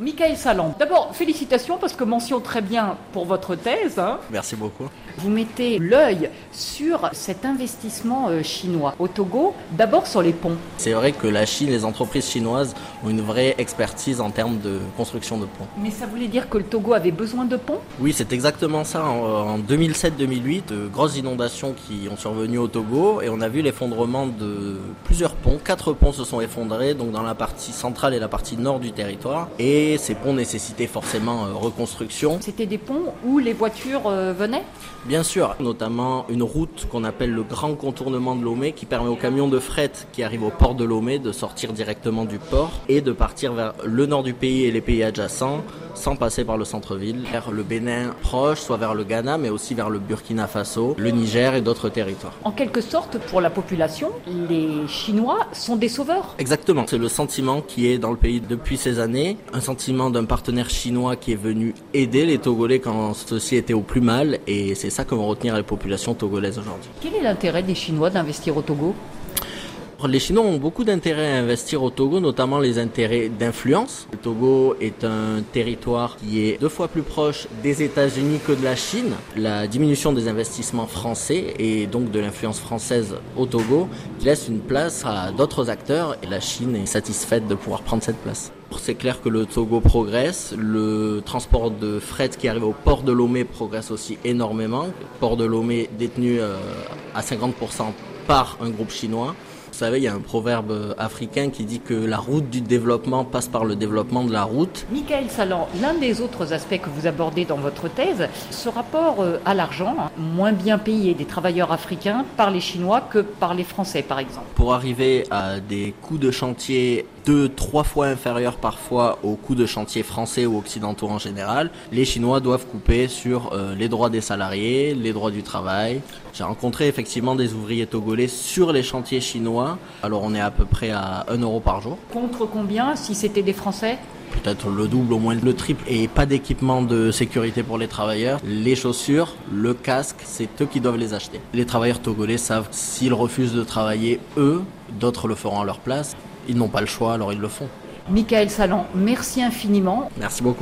Michael Salan, d'abord félicitations parce que mention très bien pour votre thèse. Hein. Merci beaucoup. Vous mettez l'œil sur cet investissement euh, chinois au Togo, d'abord sur les ponts. C'est vrai que la Chine, les entreprises chinoises ont une vraie expertise en termes de construction de ponts. Mais ça voulait dire que le Togo avait besoin de ponts? Oui, c'est exactement ça. En 2007-2008, de grosses inondations qui ont survenu au Togo et on a vu l'effondrement de plusieurs ponts. Quatre ponts se sont effondrés, donc dans la partie centrale et la partie nord du territoire. Et ces ponts nécessitaient forcément euh, reconstruction. C'était des ponts où les voitures euh, venaient? Bien sûr, notamment une route qu'on appelle le grand contournement de Lomé qui permet aux camions de fret qui arrivent au port de Lomé de sortir directement du port et de partir vers le nord du pays et les pays adjacents sans passer par le centre-ville, vers le Bénin proche, soit vers le Ghana, mais aussi vers le Burkina Faso, le Niger et d'autres territoires. En quelque sorte, pour la population, les Chinois sont des sauveurs. Exactement, c'est le sentiment qui est dans le pays depuis ces années, un sentiment d'un partenaire chinois qui est venu aider les Togolais quand ceux-ci étaient au plus mal, et c'est ça que vont retenir les populations togolaises aujourd'hui. Quel est l'intérêt des Chinois d'investir au Togo? Les Chinois ont beaucoup d'intérêt à investir au Togo, notamment les intérêts d'influence. Le Togo est un territoire qui est deux fois plus proche des États-Unis que de la Chine. La diminution des investissements français et donc de l'influence française au Togo laisse une place à d'autres acteurs et la Chine est satisfaite de pouvoir prendre cette place. C'est clair que le Togo progresse, le transport de fret qui arrive au port de Lomé progresse aussi énormément. Le port de Lomé détenu euh, à 50% par un groupe chinois. Vous savez, il y a un proverbe africain qui dit que la route du développement passe par le développement de la route. Michael Salan, l'un des autres aspects que vous abordez dans votre thèse, ce rapport euh, à l'argent, hein, moins bien payé des travailleurs africains par les Chinois que par les Français, par exemple. Pour arriver à des coûts de chantier deux, trois fois inférieurs parfois aux coûts de chantier français ou occidentaux en général, les Chinois doivent couper sur euh, les droits des salariés, les droits du travail. J'ai rencontré effectivement des ouvriers togolais sur les chantiers chinois. Alors on est à peu près à 1 euro par jour. Contre combien si c'était des Français? Peut-être le double, au moins le triple, et pas d'équipement de sécurité pour les travailleurs. Les chaussures, le casque, c'est eux qui doivent les acheter. Les travailleurs togolais savent s'ils refusent de travailler, eux, d'autres le feront à leur place. Ils n'ont pas le choix, alors ils le font. Michael Salan, merci infiniment. Merci beaucoup.